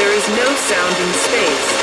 There is no sound in space.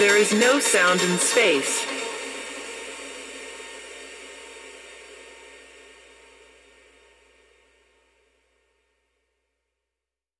There is no sound in space.